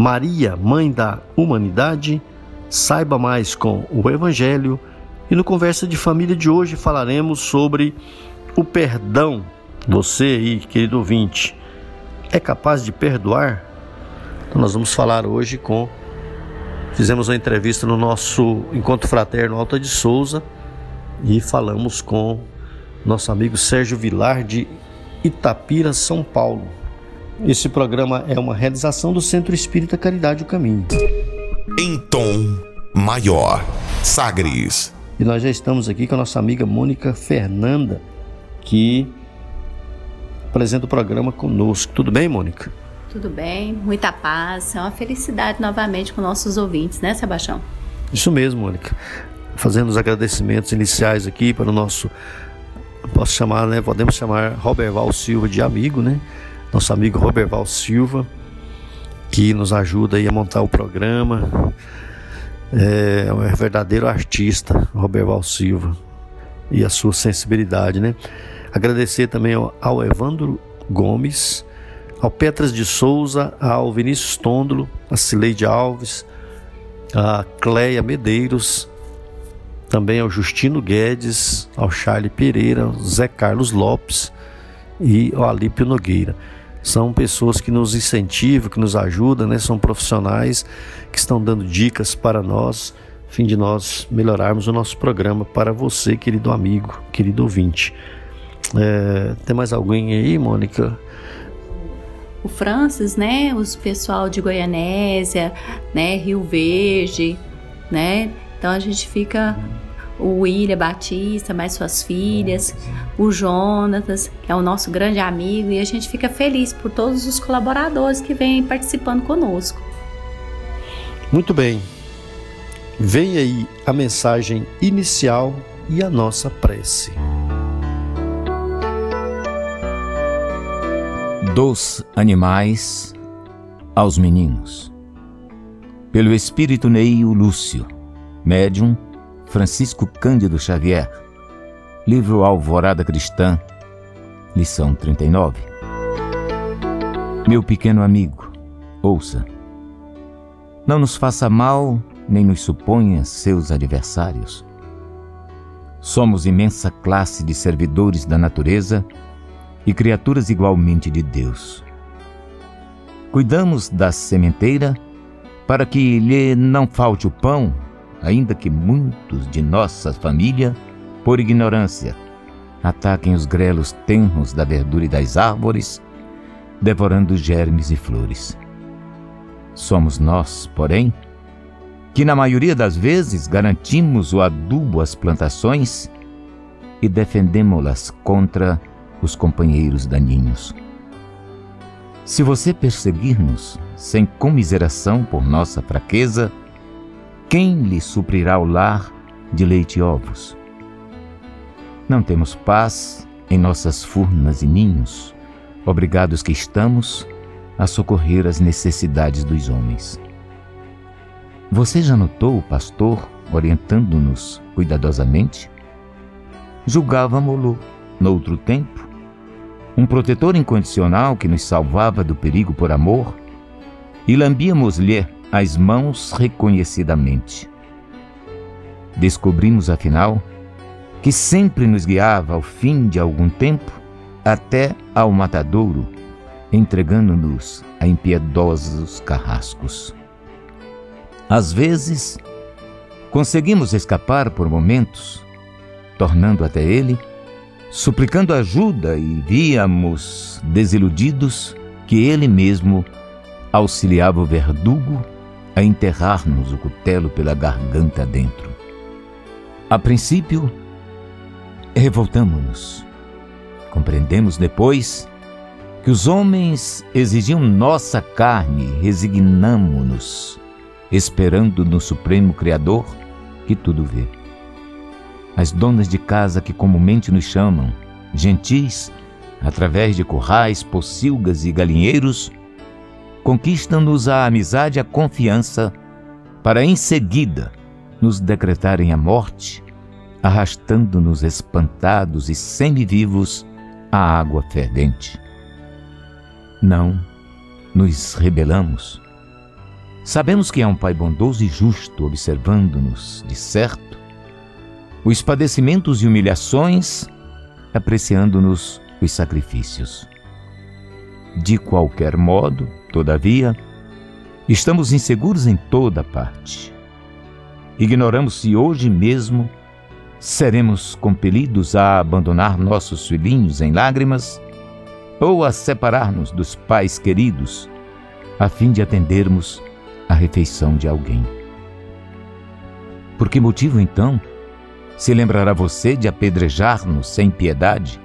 Maria, Mãe da Humanidade, saiba mais com o Evangelho e no Conversa de Família de hoje falaremos sobre o perdão. Você aí, querido ouvinte, é capaz de perdoar? Então nós vamos falar hoje com. Fizemos uma entrevista no nosso Encontro Fraterno Alta de Souza e falamos com nosso amigo Sérgio Vilar de Itapira, São Paulo. Esse programa é uma realização do Centro Espírita Caridade o Caminho. Em tom maior, Sagres. E nós já estamos aqui com a nossa amiga Mônica Fernanda, que apresenta o programa conosco. Tudo bem, Mônica? Tudo bem, muita paz, é uma felicidade novamente com nossos ouvintes, né, Sebastião? Isso mesmo, Mônica. Fazendo os agradecimentos iniciais aqui para o nosso, posso chamar, né, podemos chamar Roberval Silva de amigo, né? Nosso amigo Roberval Silva, que nos ajuda a montar o programa. É um verdadeiro artista, Roberval Silva, e a sua sensibilidade, né? Agradecer também ao, Evandro Gomes, ao Petras de Souza, ao Vinícius Tôndolo, a Cileide Alves, a Cleia Medeiros, também ao Justino Guedes, ao Charlie Pereira, ao Zé Carlos Lopes e ao Alípio Nogueira são pessoas que nos incentivam, que nos ajudam, né? são profissionais que estão dando dicas para nós, a fim de nós melhorarmos o nosso programa para você, querido amigo, querido ouvinte. É, tem mais alguém aí, Mônica? O Francis, né? Os pessoal de Goianésia, né? Rio Verde, né? Então a gente fica o William Batista, mais suas filhas, o Jonatas, que é o nosso grande amigo, e a gente fica feliz por todos os colaboradores que vêm participando conosco. Muito bem. Vem aí a mensagem inicial e a nossa prece. Dos animais aos meninos. Pelo espírito Neio Lúcio, médium Francisco Cândido Xavier, livro Alvorada Cristã, lição 39. Meu pequeno amigo, ouça. Não nos faça mal, nem nos suponha seus adversários. Somos imensa classe de servidores da natureza e criaturas igualmente de Deus. Cuidamos da sementeira para que lhe não falte o pão ainda que muitos de nossa família, por ignorância, ataquem os grelos tenros da verdura e das árvores, devorando germes e flores. Somos nós, porém, que na maioria das vezes garantimos o adubo às plantações e defendemos-las contra os companheiros daninhos. Se você perseguir-nos sem comiseração por nossa fraqueza, quem lhe suprirá o lar de leite e ovos? Não temos paz em nossas furnas e ninhos, obrigados que estamos a socorrer as necessidades dos homens. Você já notou o pastor orientando-nos cuidadosamente? Julgávamo-lo, noutro tempo, um protetor incondicional que nos salvava do perigo por amor, e lambíamos-lhe as mãos reconhecidamente. Descobrimos, afinal, que sempre nos guiava ao fim de algum tempo até ao matadouro, entregando-nos a impiedosos carrascos. Às vezes, Conseguimos escapar por momentos, tornando até ele, suplicando ajuda e víamos, desiludidos, que ele mesmo auxiliava o verdugo a enterrar-nos o cutelo pela garganta dentro. A princípio, revoltamos-nos. Compreendemos depois que os homens exigiam nossa carne, resignamo-nos, esperando no Supremo Criador que tudo vê. As donas de casa que comumente nos chamam, gentis, através de currais, pocilgas e galinheiros, conquistam-nos a amizade e a confiança para em seguida nos decretarem a morte, arrastando-nos espantados e semi-vivos à água fervente. Não nos rebelamos. Sabemos que é um Pai bondoso e justo observando-nos, de certo, os padecimentos e humilhações, apreciando-nos os sacrifícios. De qualquer modo, todavia, estamos inseguros em toda parte. Ignoramos se hoje mesmo seremos compelidos a abandonar nossos filhinhos em lágrimas ou a separar-nos dos pais queridos, a fim de atendermos a refeição de alguém. Por que motivo, então, se lembrará você de apedrejar-nos sem piedade?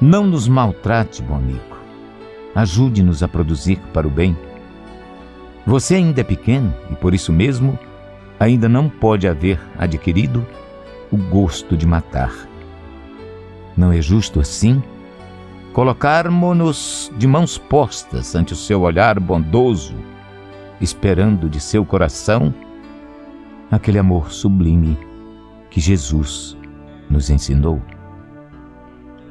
Não nos maltrate, bom amigo. Ajude-nos a produzir para o bem. Você ainda é pequeno e, por isso mesmo, ainda não pode haver adquirido o gosto de matar. Não é justo assim colocarmos-nos de mãos postas ante o seu olhar bondoso, esperando de seu coração aquele amor sublime que Jesus nos ensinou.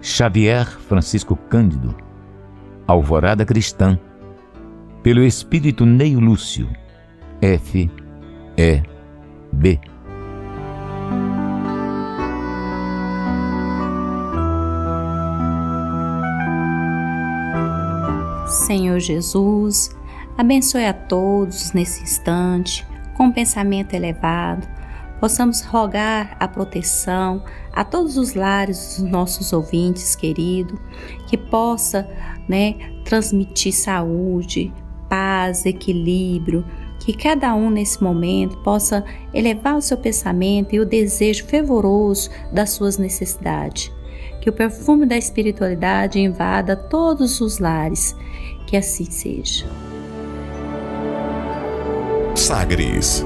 Xavier Francisco Cândido, Alvorada Cristã, pelo Espírito Neio Lúcio, F. E. B. Senhor Jesus, abençoe a todos nesse instante, com pensamento elevado, possamos rogar a proteção a todos os lares dos nossos ouvintes queridos, que possa, né, transmitir saúde, paz, equilíbrio, que cada um nesse momento possa elevar o seu pensamento e o desejo fervoroso das suas necessidades. Que o perfume da espiritualidade invada todos os lares que assim seja. Sagres.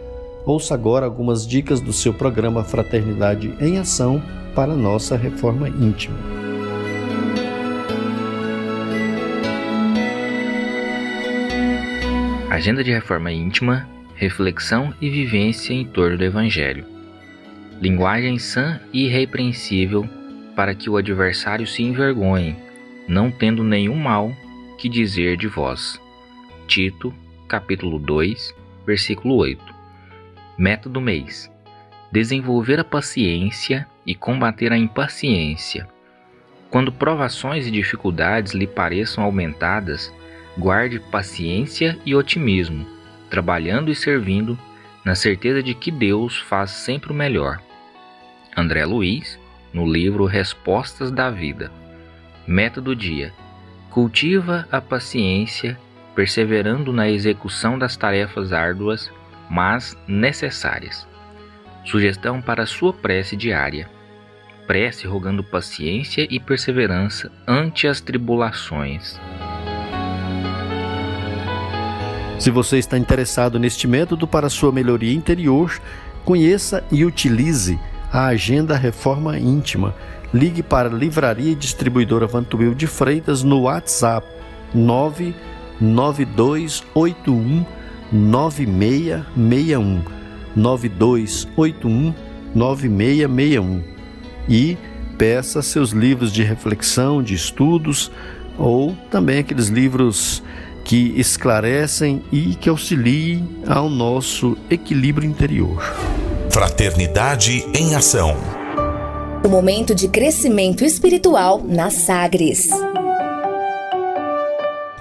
Ouça agora algumas dicas do seu programa Fraternidade em Ação para nossa reforma íntima. Agenda de reforma íntima, reflexão e vivência em torno do Evangelho. Linguagem sã e irrepreensível para que o adversário se envergonhe, não tendo nenhum mal que dizer de vós. Tito, capítulo 2, versículo 8. Meta do mês: desenvolver a paciência e combater a impaciência. Quando provações e dificuldades lhe pareçam aumentadas, guarde paciência e otimismo, trabalhando e servindo, na certeza de que Deus faz sempre o melhor. André Luiz, no livro Respostas da Vida. Meta do dia: cultiva a paciência perseverando na execução das tarefas árduas, mas necessárias. Sugestão para sua prece diária. Prece rogando paciência e perseverança ante as tribulações. Se você está interessado neste método para sua melhoria interior, conheça e utilize a Agenda Reforma Íntima. Ligue para a Livraria e Distribuidora Vantuil de Freitas no WhatsApp 9 9281 9661 9281 9661 e peça seus livros de reflexão, de estudos ou também aqueles livros que esclarecem e que auxiliem ao nosso equilíbrio interior. Fraternidade em Ação. O momento de crescimento espiritual na Sagres.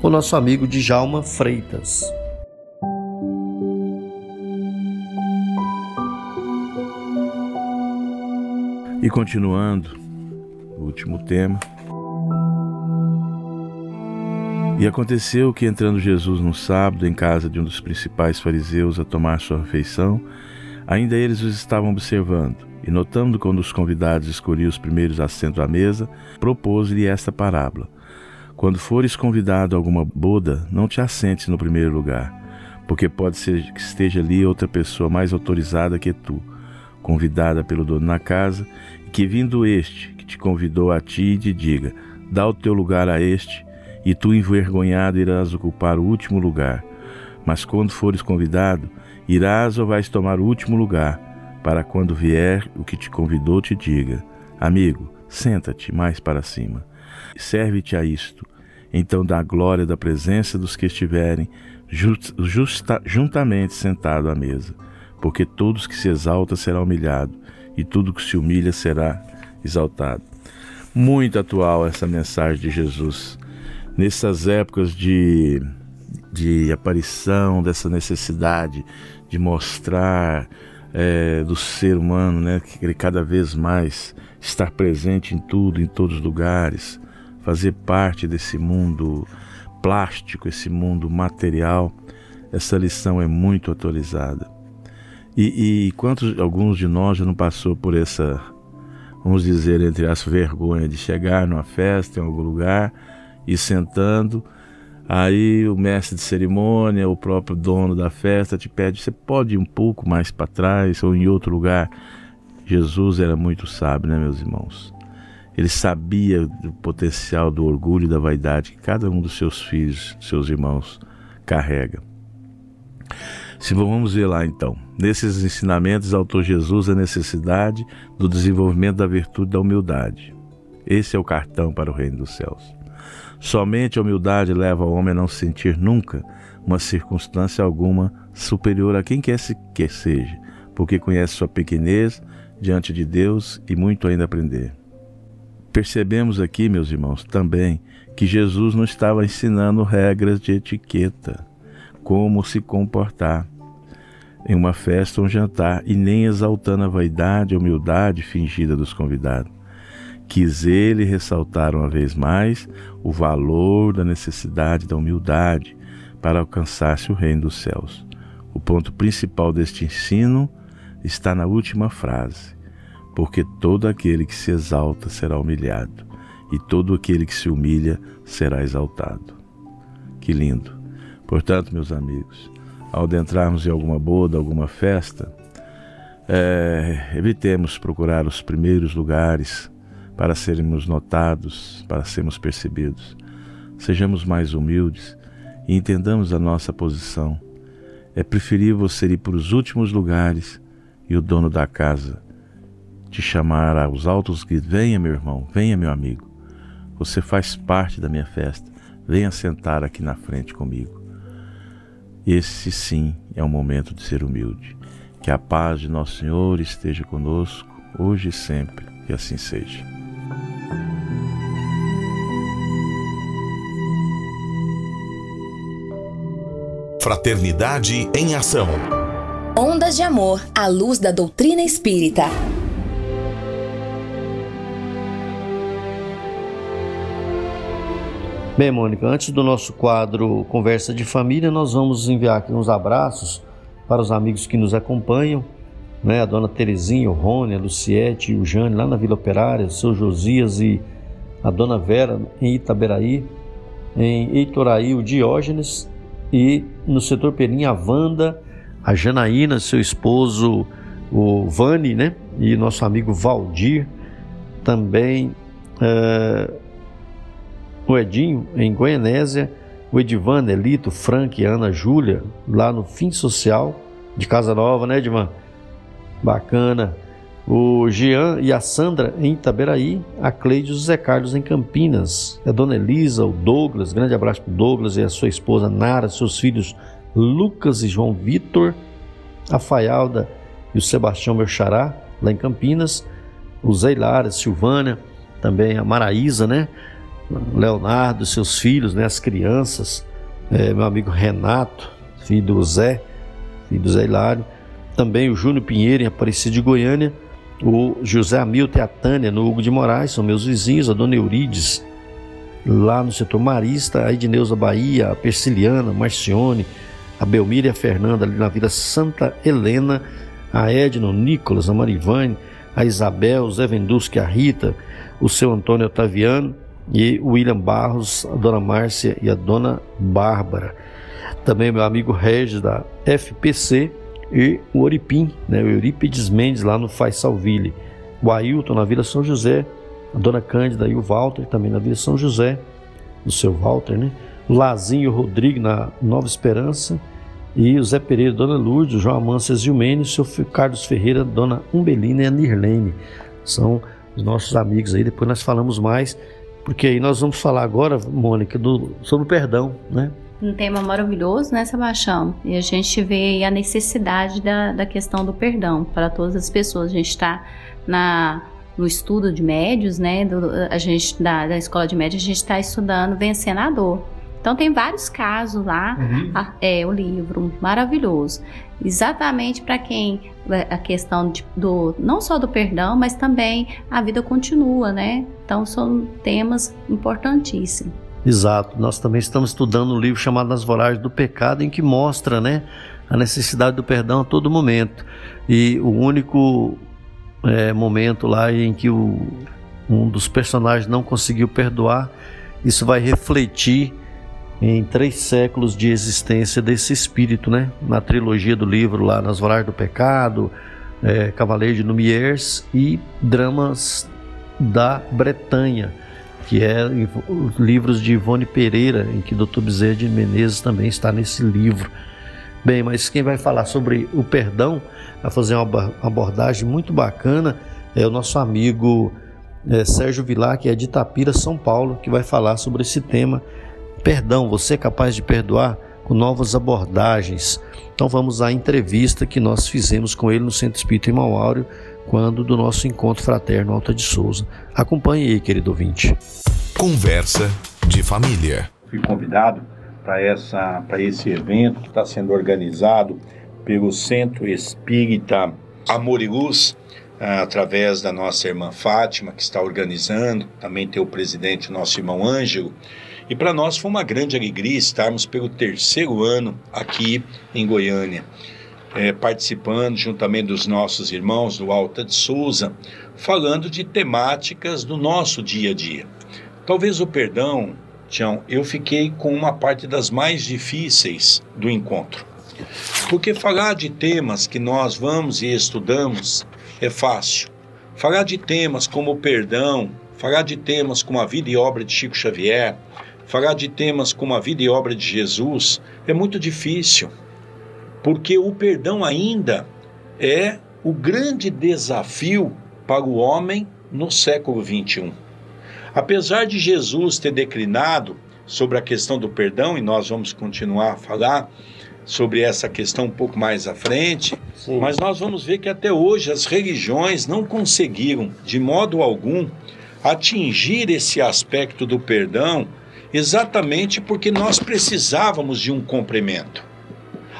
com nosso amigo Djalma Freitas. E continuando, o último tema. E aconteceu que, entrando Jesus no sábado em casa de um dos principais fariseus a tomar sua refeição, ainda eles os estavam observando. E notando quando os convidados escolhiam os primeiros assentos à mesa, propôs-lhe esta parábola: Quando fores convidado a alguma boda, não te assentes no primeiro lugar, porque pode ser que esteja ali outra pessoa mais autorizada que tu convidada pelo dono na casa, e que vindo este, que te convidou a ti, te diga: dá o teu lugar a este, e tu envergonhado irás ocupar o último lugar. Mas quando fores convidado, irás ou vais tomar o último lugar, para quando vier o que te convidou te diga: Amigo, senta-te mais para cima. Serve-te a isto. Então dá a glória da presença dos que estiverem justa, juntamente sentado à mesa porque todos que se exalta será humilhado, e tudo que se humilha será exaltado. Muito atual essa mensagem de Jesus. Nessas épocas de, de aparição, dessa necessidade de mostrar é, do ser humano, né, que ele cada vez mais estar presente em tudo, em todos os lugares, fazer parte desse mundo plástico, esse mundo material, essa lição é muito atualizada. E, e quantos, alguns de nós já não passou por essa, vamos dizer, entre as vergonha de chegar numa festa em algum lugar e sentando, aí o mestre de cerimônia, o próprio dono da festa te pede, você pode ir um pouco mais para trás ou em outro lugar. Jesus era muito sábio, né, meus irmãos? Ele sabia do potencial do orgulho e da vaidade que cada um dos seus filhos, seus irmãos, carrega. Se vamos ver lá então, nesses ensinamentos autor Jesus a necessidade do desenvolvimento da virtude da humildade. Esse é o cartão para o reino dos céus. Somente a humildade leva o homem a não sentir nunca uma circunstância alguma superior a quem quer que seja, porque conhece sua pequenez diante de Deus e muito ainda aprender. Percebemos aqui, meus irmãos, também que Jesus não estava ensinando regras de etiqueta como se comportar em uma festa ou um jantar e nem exaltando a vaidade e humildade fingida dos convidados. Quis ele ressaltar uma vez mais o valor da necessidade da humildade para alcançar-se o reino dos céus. O ponto principal deste ensino está na última frase: porque todo aquele que se exalta será humilhado, e todo aquele que se humilha será exaltado. Que lindo! Portanto, meus amigos, ao adentrarmos em alguma boda, alguma festa, é, evitemos procurar os primeiros lugares para sermos notados, para sermos percebidos. Sejamos mais humildes e entendamos a nossa posição. É preferível você ir para os últimos lugares e o dono da casa te chamar aos altos gritos: Venha, meu irmão, venha, meu amigo. Você faz parte da minha festa. Venha sentar aqui na frente comigo. Esse sim é o momento de ser humilde. Que a paz de nosso Senhor esteja conosco, hoje e sempre, que assim seja. Fraternidade em Ação. Ondas de Amor à luz da doutrina espírita. Bem, Mônica, antes do nosso quadro Conversa de Família, nós vamos enviar aqui uns abraços para os amigos que nos acompanham né? a dona Terezinha, o Rony, a Luciete o Jane lá na Vila Operária, o seu Josias e a dona Vera em Itaberaí, em Eitoraí, o Diógenes e no setor Perim a Wanda, a Janaína, seu esposo o Vani, né? E nosso amigo Valdir, também uh, o Edinho em Goianésia, o Edivan, Elito, Frank, Ana, Júlia, lá no Fim Social de Casa Nova, né, Edivan? Bacana. O Jean e a Sandra em Itaberaí, a Cleide e o José Carlos em Campinas, a Dona Elisa, o Douglas, grande abraço para o Douglas e a sua esposa Nara, seus filhos Lucas e João Vitor, a Faialda e o Sebastião Merchará, lá em Campinas, o Zeilara, Silvânia, também a Maraísa, né? Leonardo, seus filhos, né? As crianças, é, meu amigo Renato, filho do Zé, filho do Zé Hilário, também o Júnior Pinheiro em Aparecida de Goiânia, o José Hamilton e a Tânia no Hugo de Moraes, são meus vizinhos, a Dona Eurides, lá no setor Marista, a Edneuza Bahia, a Persiliana, Marcione, a Belmira e a Fernanda ali na Vila Santa Helena, a Edna, o Nicolas, a Marivane, a Isabel, o Zé Vendusque, a Rita, o seu Antônio Otaviano e William Barros, a dona Márcia e a dona Bárbara. Também meu amigo Regis da FPC e o Oripim, né, o Eurípides Mendes lá no Faisalville. O Ailton na Vila São José, a dona Cândida e o Walter também na Vila São José, o seu Walter, né? O Lazinho Rodrigo na Nova Esperança e o Zé Pereira, Dona Lourdes, o João Amância Zilmene, o seu Carlos Ferreira, Dona Umbelina e a Nirlene. São os nossos amigos aí, depois nós falamos mais, porque aí nós vamos falar agora, Mônica, do, sobre o perdão, né? Um tema maravilhoso, né, Sebastião? E a gente vê a necessidade da, da questão do perdão para todas as pessoas. A gente está na no estudo de médios, né? Do, a gente da, da escola de médios, a gente está estudando vencendo a dor. Então tem vários casos lá, uhum. é o livro maravilhoso, exatamente para quem é, a questão de, do não só do perdão, mas também a vida continua, né? Então são temas importantíssimos. Exato. Nós também estamos estudando um livro chamado Nas Voragens do Pecado, em que mostra, né, a necessidade do perdão a todo momento. E o único é, momento lá em que o, um dos personagens não conseguiu perdoar, isso vai refletir em três séculos de existência desse espírito, né? Na trilogia do livro lá, Nas Voragens do Pecado, é, Cavaleiro de Lumières e Dramas da Bretanha, que é os livros de Ivone Pereira, em que Dr. Bezerra de Menezes também está nesse livro. Bem, mas quem vai falar sobre o perdão, vai fazer uma abordagem muito bacana, é o nosso amigo é, Sérgio Vilar, que é de Itapira, São Paulo, que vai falar sobre esse tema Perdão, você é capaz de perdoar com novas abordagens. Então vamos à entrevista que nós fizemos com ele no Centro Espírita em Mauário, quando do nosso encontro fraterno Alta de Souza. Acompanhe aí, querido ouvinte. Conversa de família. Fui convidado para essa para esse evento que está sendo organizado pelo Centro Espírita Amor e Luz, através da nossa irmã Fátima, que está organizando, também tem o presidente, nosso irmão Ângelo, e para nós foi uma grande alegria estarmos pelo terceiro ano aqui em Goiânia, é, participando juntamente dos nossos irmãos do Alta de Souza, falando de temáticas do nosso dia a dia. Talvez o perdão, Tião, eu fiquei com uma parte das mais difíceis do encontro. Porque falar de temas que nós vamos e estudamos é fácil. Falar de temas como o perdão, falar de temas como a vida e obra de Chico Xavier, falar de temas como a vida e obra de Jesus é muito difícil, porque o perdão ainda é o grande desafio para o homem no século 21. Apesar de Jesus ter declinado sobre a questão do perdão, e nós vamos continuar a falar sobre essa questão um pouco mais à frente, Sim. mas nós vamos ver que até hoje as religiões não conseguiram, de modo algum, atingir esse aspecto do perdão exatamente porque nós precisávamos de um complemento.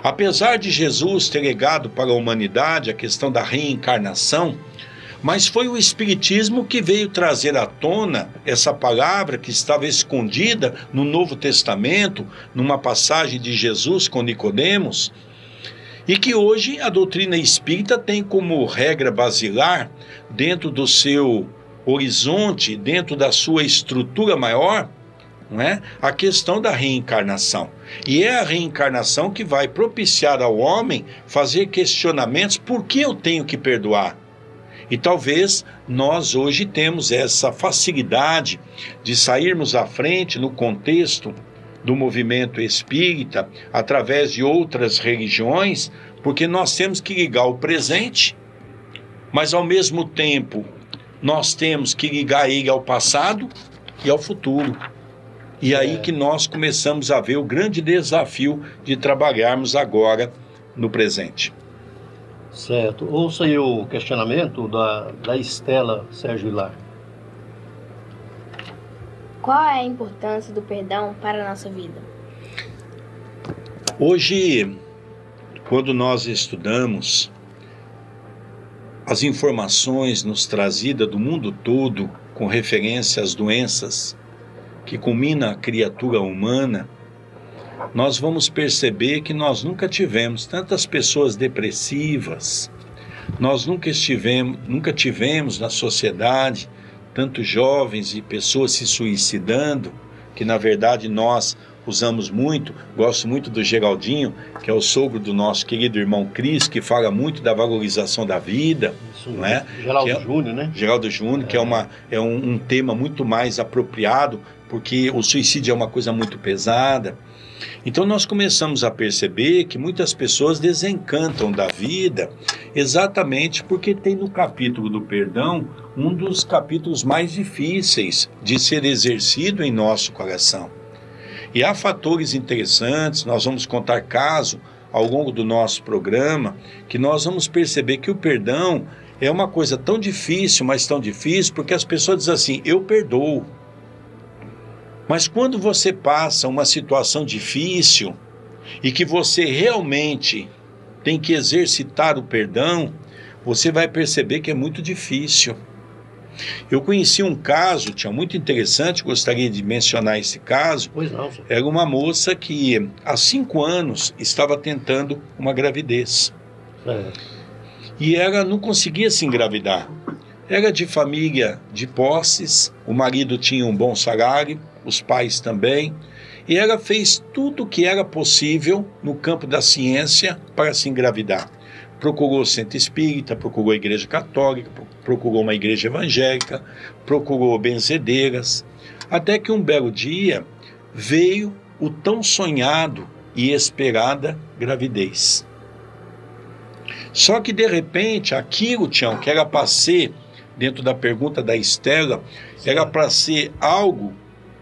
Apesar de Jesus ter legado para a humanidade a questão da reencarnação, mas foi o Espiritismo que veio trazer à tona essa palavra que estava escondida no Novo Testamento, numa passagem de Jesus com Nicodemos, E que hoje a doutrina espírita tem como regra basilar, dentro do seu horizonte, dentro da sua estrutura maior, não é? a questão da reencarnação. E é a reencarnação que vai propiciar ao homem fazer questionamentos: por que eu tenho que perdoar? E talvez nós hoje temos essa facilidade de sairmos à frente no contexto do movimento espírita através de outras religiões, porque nós temos que ligar o presente, mas ao mesmo tempo nós temos que ligar ele ao passado e ao futuro. E aí é. que nós começamos a ver o grande desafio de trabalharmos agora no presente. Certo. Ouça aí o questionamento da, da Estela Sérgio Hilar. Qual é a importância do perdão para a nossa vida? Hoje, quando nós estudamos as informações nos trazidas do mundo todo com referência às doenças que culmina a criatura humana, nós vamos perceber que nós nunca tivemos tantas pessoas depressivas, nós nunca estivemos, nunca tivemos na sociedade tantos jovens e pessoas se suicidando, que na verdade nós usamos muito. Gosto muito do Geraldinho, que é o sogro do nosso querido irmão Cris, que fala muito da valorização da vida. Isso, não é? Geraldo é, Júnior, né? Geraldo Júnior, é. que é, uma, é um, um tema muito mais apropriado, porque o suicídio é uma coisa muito pesada. Então nós começamos a perceber que muitas pessoas desencantam da vida exatamente porque tem no capítulo do perdão um dos capítulos mais difíceis de ser exercido em nosso coração. E há fatores interessantes, nós vamos contar caso ao longo do nosso programa, que nós vamos perceber que o perdão é uma coisa tão difícil, mas tão difícil, porque as pessoas dizem assim: eu perdoo. Mas quando você passa uma situação difícil e que você realmente tem que exercitar o perdão, você vai perceber que é muito difícil. Eu conheci um caso, tinha muito interessante, gostaria de mencionar esse caso. Pois não. Senhor. Era uma moça que há cinco anos estava tentando uma gravidez. É. E ela não conseguia se engravidar. Era de família de posses, o marido tinha um bom salário, os pais também, e ela fez tudo o que era possível no campo da ciência para se engravidar. Procurou o centro espírita, procurou a igreja católica, procurou uma igreja evangélica, procurou benzedeiras, até que um belo dia veio o tão sonhado e esperada gravidez. Só que de repente aquilo, Tião, que era para ser dentro da pergunta da Estela, era para ser algo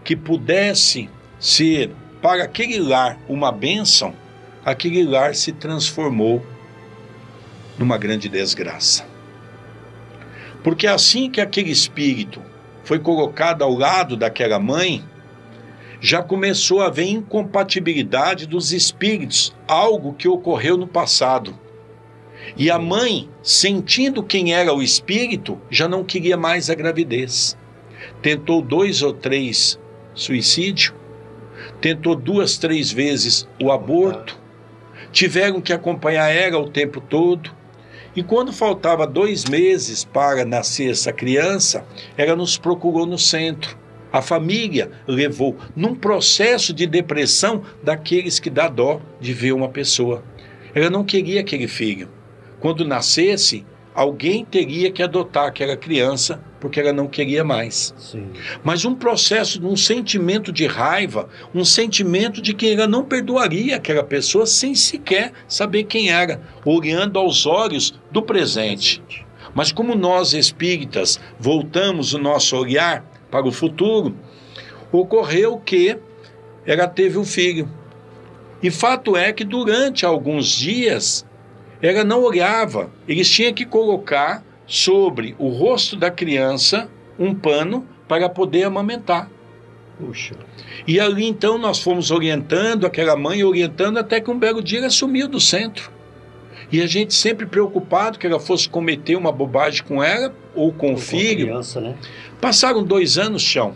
que pudesse ser para aquele lar uma bênção, aquele lar se transformou numa grande desgraça. Porque assim que aquele espírito foi colocado ao lado daquela mãe, já começou a haver incompatibilidade dos espíritos, algo que ocorreu no passado. E a mãe, sentindo quem era o espírito, já não queria mais a gravidez. Tentou dois ou três suicídio, tentou duas, três vezes o aborto, tiveram que acompanhar ela o tempo todo. E quando faltava dois meses para nascer essa criança, ela nos procurou no centro. A família levou num processo de depressão daqueles que dá dó de ver uma pessoa. Ela não queria aquele filho quando nascesse, alguém teria que adotar aquela criança porque ela não queria mais. Sim. Mas um processo, um sentimento de raiva, um sentimento de que ela não perdoaria aquela pessoa sem sequer saber quem era, olhando aos olhos do presente. Mas como nós espíritas voltamos o nosso olhar para o futuro, ocorreu que ela teve um filho. E fato é que durante alguns dias ela não olhava, eles tinham que colocar sobre o rosto da criança um pano para poder amamentar. Puxa. E ali então nós fomos orientando aquela mãe, orientando até que um belo dia ela sumiu do centro. E a gente sempre preocupado que ela fosse cometer uma bobagem com ela ou com ou o filho. Criança, né? Passaram dois anos, chão.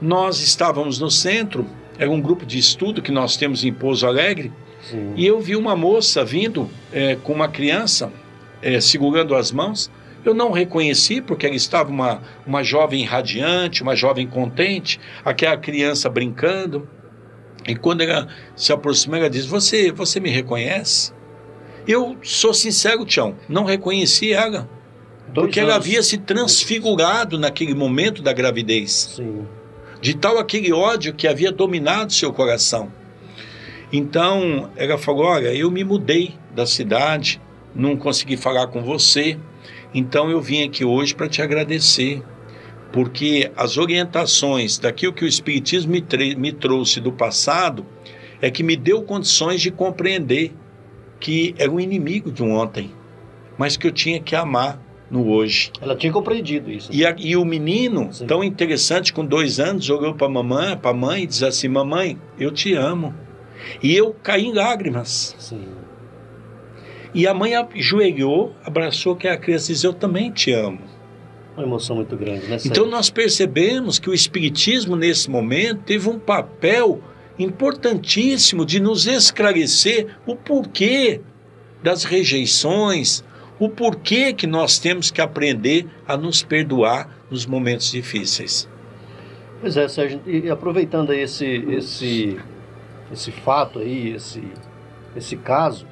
Nós estávamos no centro, era um grupo de estudo que nós temos em Pouso Alegre, Sim. E eu vi uma moça vindo é, com uma criança é, segurando as mãos. Eu não reconheci porque ela estava uma, uma jovem radiante, uma jovem contente, aquela criança brincando. E quando ela se aproximou, ela disse: Você, você me reconhece? Eu sou sincero, Tião, não reconheci ela. Dois porque anos. ela havia se transfigurado naquele momento da gravidez. Sim. De tal aquele ódio que havia dominado seu coração. Então, ela falou: Olha, eu me mudei da cidade, não consegui falar com você, então eu vim aqui hoje para te agradecer, porque as orientações daquilo que o Espiritismo me, me trouxe do passado é que me deu condições de compreender que era um inimigo de um ontem, mas que eu tinha que amar no hoje. Ela tinha compreendido isso. E, a, e o menino, Sim. tão interessante, com dois anos, olhou para a mamãe, para a mãe e disse assim: Mamãe, eu te amo. E eu caí em lágrimas. Sim. E a mãe ajoelhou, abraçou que a criança e disse: Eu também te amo. Uma emoção muito grande, né? Então nós percebemos que o Espiritismo, nesse momento, teve um papel importantíssimo de nos esclarecer o porquê das rejeições, o porquê que nós temos que aprender a nos perdoar nos momentos difíceis. Pois é, Sérgio, e aproveitando esse, esse, esse fato aí, esse, esse caso,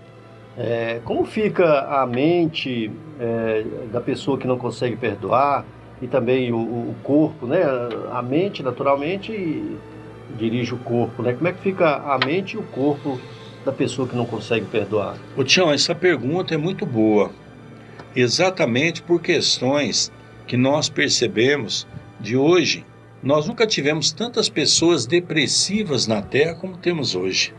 é, como fica a mente é, da pessoa que não consegue perdoar e também o, o corpo, né? A mente, naturalmente, dirige o corpo, né? Como é que fica a mente e o corpo da pessoa que não consegue perdoar? Ô Tião, essa pergunta é muito boa. Exatamente por questões que nós percebemos de hoje. Nós nunca tivemos tantas pessoas depressivas na Terra como temos hoje.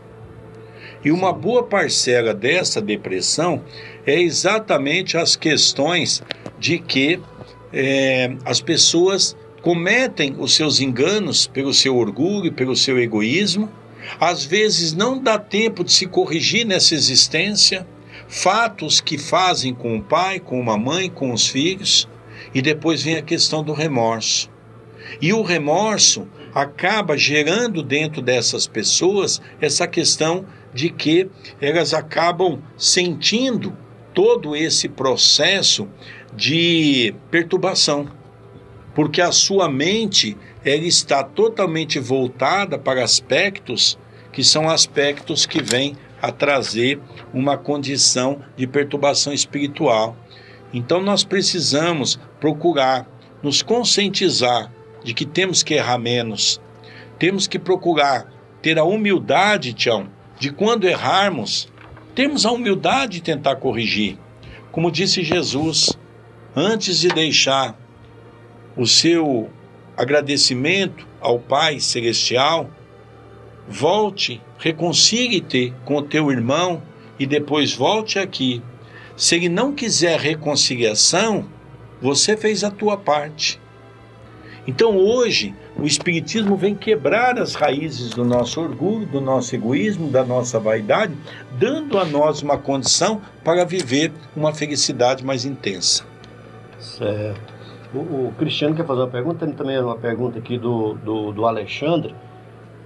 E uma boa parcela dessa depressão é exatamente as questões de que é, as pessoas cometem os seus enganos pelo seu orgulho, pelo seu egoísmo. Às vezes não dá tempo de se corrigir nessa existência, fatos que fazem com o pai, com uma mãe, com os filhos, e depois vem a questão do remorso. E o remorso acaba gerando dentro dessas pessoas essa questão de que elas acabam sentindo todo esse processo de perturbação porque a sua mente ela está totalmente voltada para aspectos que são aspectos que vêm a trazer uma condição de perturbação espiritual. Então nós precisamos procurar nos conscientizar de que temos que errar menos. Temos que procurar ter a humildade, Tião, de quando errarmos, temos a humildade de tentar corrigir. Como disse Jesus, antes de deixar o seu agradecimento ao Pai Celestial, volte, reconcilie-te com o teu irmão e depois volte aqui. Se ele não quiser reconciliação, você fez a tua parte. Então hoje o Espiritismo vem quebrar as raízes do nosso orgulho, do nosso egoísmo, da nossa vaidade, dando a nós uma condição para viver uma felicidade mais intensa. Certo. O, o, Cristiano quer fazer uma pergunta, tem também uma pergunta aqui do, do, do Alexandre.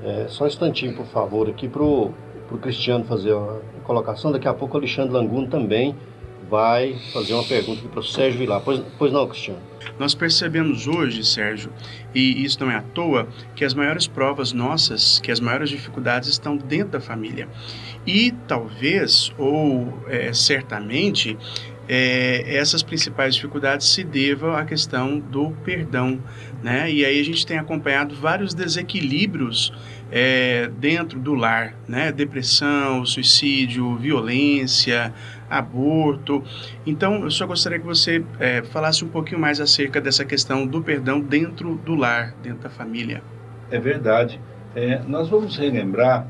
É, só um instantinho, por favor, aqui para o Cristiano fazer uma colocação. Daqui a pouco o Alexandre Languno também vai fazer uma pergunta para o Sérgio Vilar. Pois, pois não, Cristiano? Nós percebemos hoje, Sérgio, e isso não é à toa, que as maiores provas nossas, que as maiores dificuldades estão dentro da família. E talvez, ou é, certamente, é, essas principais dificuldades se devam à questão do perdão, né? E aí a gente tem acompanhado vários desequilíbrios é, dentro do lar, né? Depressão, suicídio, violência, aborto. Então, eu só gostaria que você é, falasse um pouquinho mais acerca dessa questão do perdão dentro do lar, dentro da família. É verdade. É, nós vamos relembrar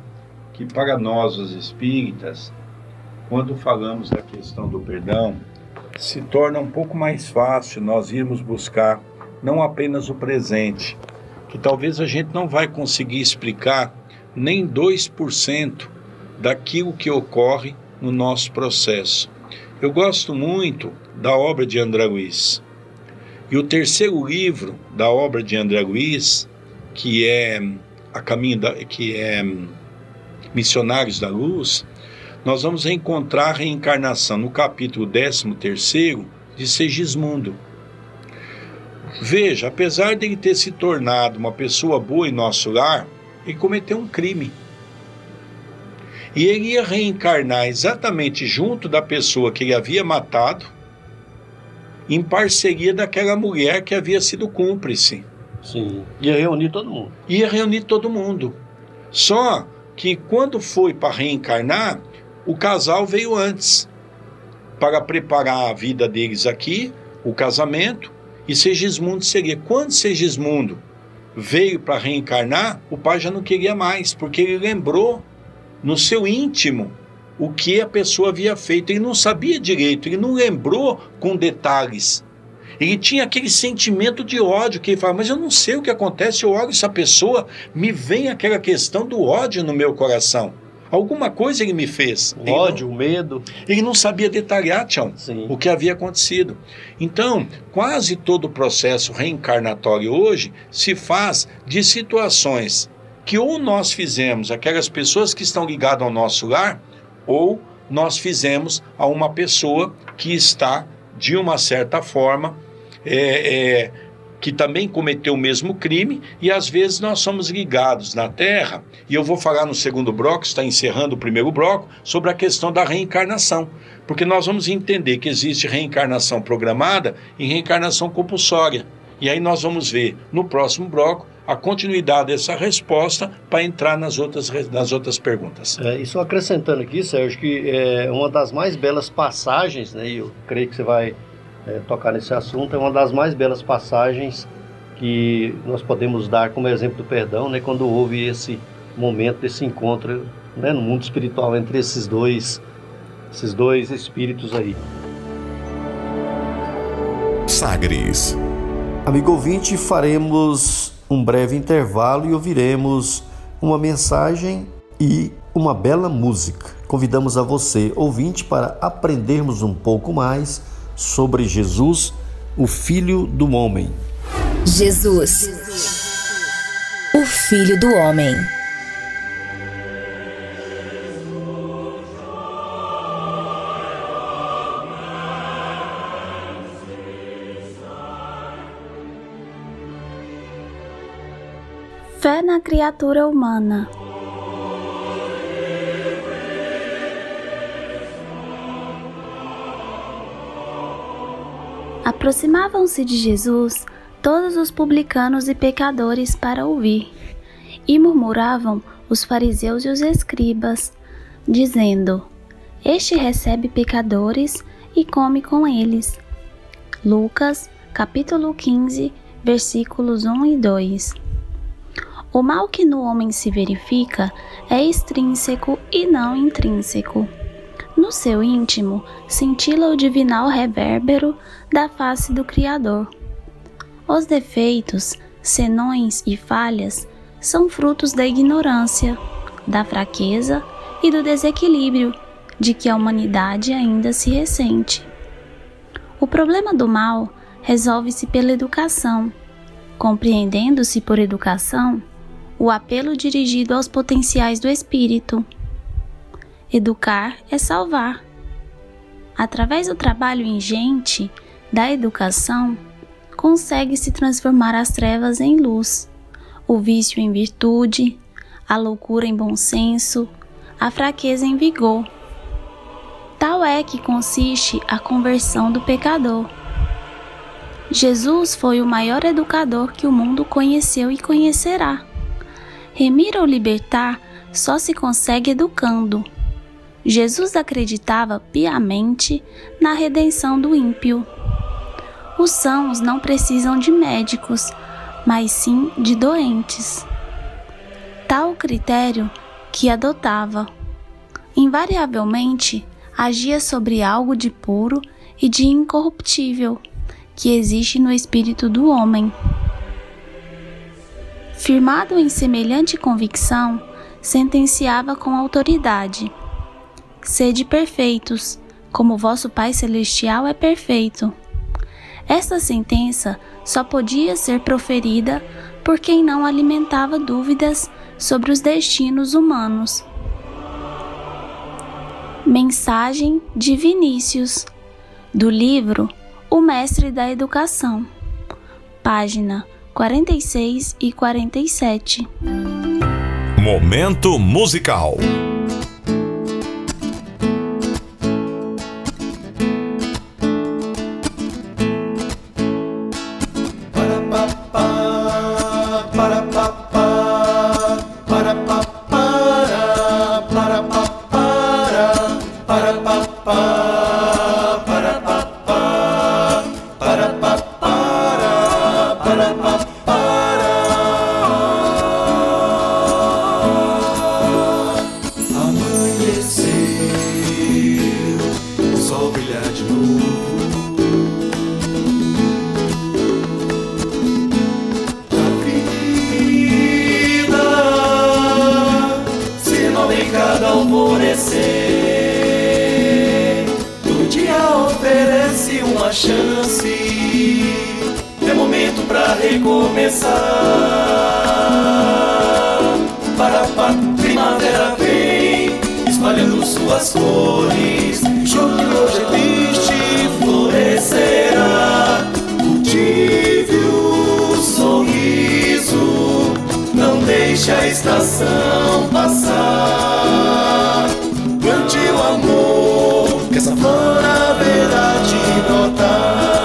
que para nós, os espíritas, quando falamos da questão do perdão, se torna um pouco mais fácil nós irmos buscar não apenas o presente, que talvez a gente não vai conseguir explicar nem 2% daquilo que ocorre no nosso processo. Eu gosto muito da obra de André Luiz. E o terceiro livro da obra de André Luiz, que é a caminho da, que é Missionários da Luz, nós vamos encontrar a reencarnação no capítulo 13 de Segismundo. Veja, apesar de ele ter se tornado uma pessoa boa em nosso lar, ele cometeu um crime. E ele ia reencarnar exatamente junto da pessoa que ele havia matado, em parceria daquela mulher que havia sido cúmplice. Sim. Ia reunir todo mundo. Ia reunir todo mundo. Só que quando foi para reencarnar, o casal veio antes para preparar a vida deles aqui, o casamento, e Segismundo seria. Quando Segismundo veio para reencarnar, o pai já não queria mais, porque ele lembrou no seu íntimo o que a pessoa havia feito. Ele não sabia direito, ele não lembrou com detalhes. Ele tinha aquele sentimento de ódio que ele fala, mas eu não sei o que acontece, eu olho essa pessoa, me vem aquela questão do ódio no meu coração. Alguma coisa ele me fez. O ódio, o medo. Ele não sabia detalhar, Tião, o que havia acontecido. Então, quase todo o processo reencarnatório hoje se faz de situações que ou nós fizemos aquelas pessoas que estão ligadas ao nosso lar, ou nós fizemos a uma pessoa que está, de uma certa forma, é, é, que também cometeu o mesmo crime, e às vezes nós somos ligados na Terra, e eu vou falar no segundo bloco, está encerrando o primeiro bloco, sobre a questão da reencarnação. Porque nós vamos entender que existe reencarnação programada e reencarnação compulsória. E aí nós vamos ver no próximo bloco a continuidade dessa resposta para entrar nas outras, nas outras perguntas. É, e só acrescentando aqui, Sérgio, que é uma das mais belas passagens, né, e eu creio que você vai é, tocar nesse assunto, é uma das mais belas passagens que nós podemos dar como exemplo do perdão, né, quando houve esse momento, esse encontro né, no mundo espiritual entre esses dois, esses dois espíritos aí. Sagres. Amigo ouvinte, faremos um breve intervalo e ouviremos uma mensagem e uma bela música. Convidamos a você, ouvinte, para aprendermos um pouco mais sobre Jesus, o Filho do Homem. Jesus, o Filho do Homem. Criatura humana. Aproximavam-se de Jesus todos os publicanos e pecadores para ouvir, e murmuravam os fariseus e os escribas, dizendo: Este recebe pecadores e come com eles. Lucas, capítulo 15, versículos 1 e 2. O mal que no homem se verifica é extrínseco e não intrínseco. No seu íntimo, cintila o divinal revérbero da face do Criador. Os defeitos, senões e falhas são frutos da ignorância, da fraqueza e do desequilíbrio de que a humanidade ainda se ressente. O problema do mal resolve-se pela educação. Compreendendo-se por educação, o apelo dirigido aos potenciais do espírito. Educar é salvar. Através do trabalho ingente da educação, consegue-se transformar as trevas em luz, o vício em virtude, a loucura em bom senso, a fraqueza em vigor. Tal é que consiste a conversão do pecador. Jesus foi o maior educador que o mundo conheceu e conhecerá. Remir ou libertar só se consegue educando. Jesus acreditava piamente na redenção do ímpio. Os sãos não precisam de médicos, mas sim de doentes. Tal critério que adotava. Invariavelmente agia sobre algo de puro e de incorruptível que existe no espírito do homem. Firmado em semelhante convicção, sentenciava com autoridade: Sede perfeitos, como vosso Pai Celestial é perfeito. Esta sentença só podia ser proferida por quem não alimentava dúvidas sobre os destinos humanos. Mensagem de Vinícius, do livro O Mestre da Educação, página 46 e 47. Momento musical. É momento pra recomeçar. Para a primavera vem, espalhando suas cores. Choro que hoje é triste, florescerá. Cultive o sorriso, não deixe a estação passar. Plante o amor, que essa flor verá de notar.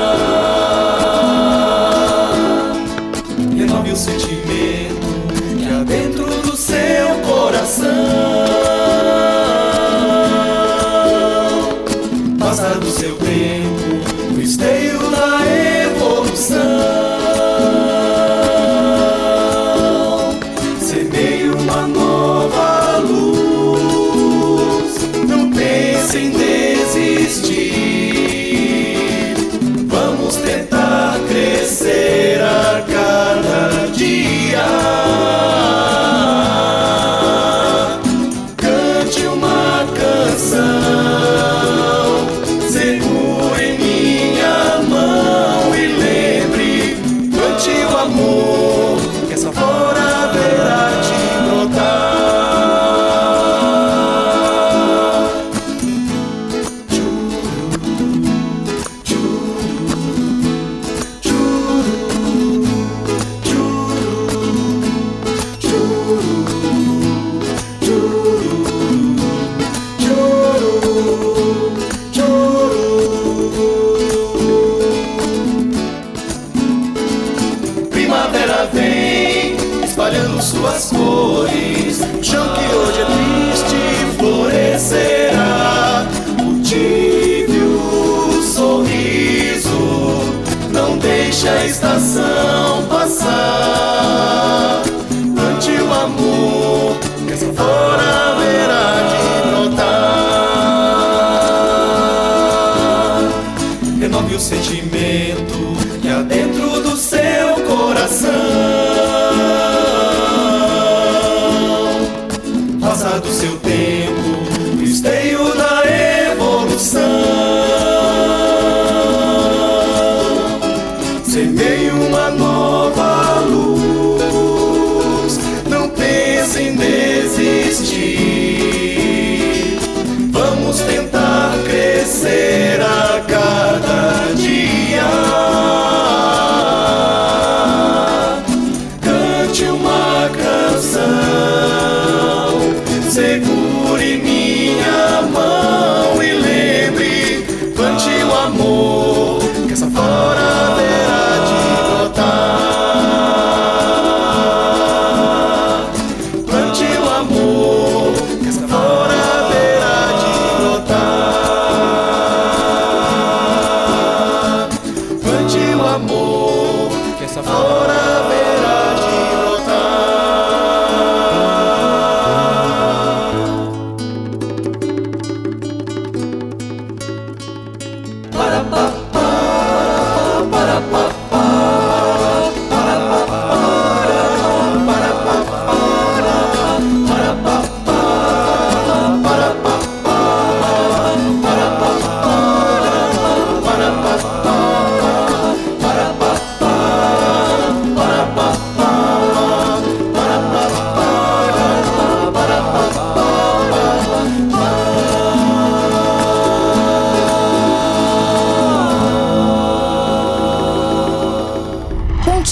deixa a estação passar. Ante o amor, essa voz.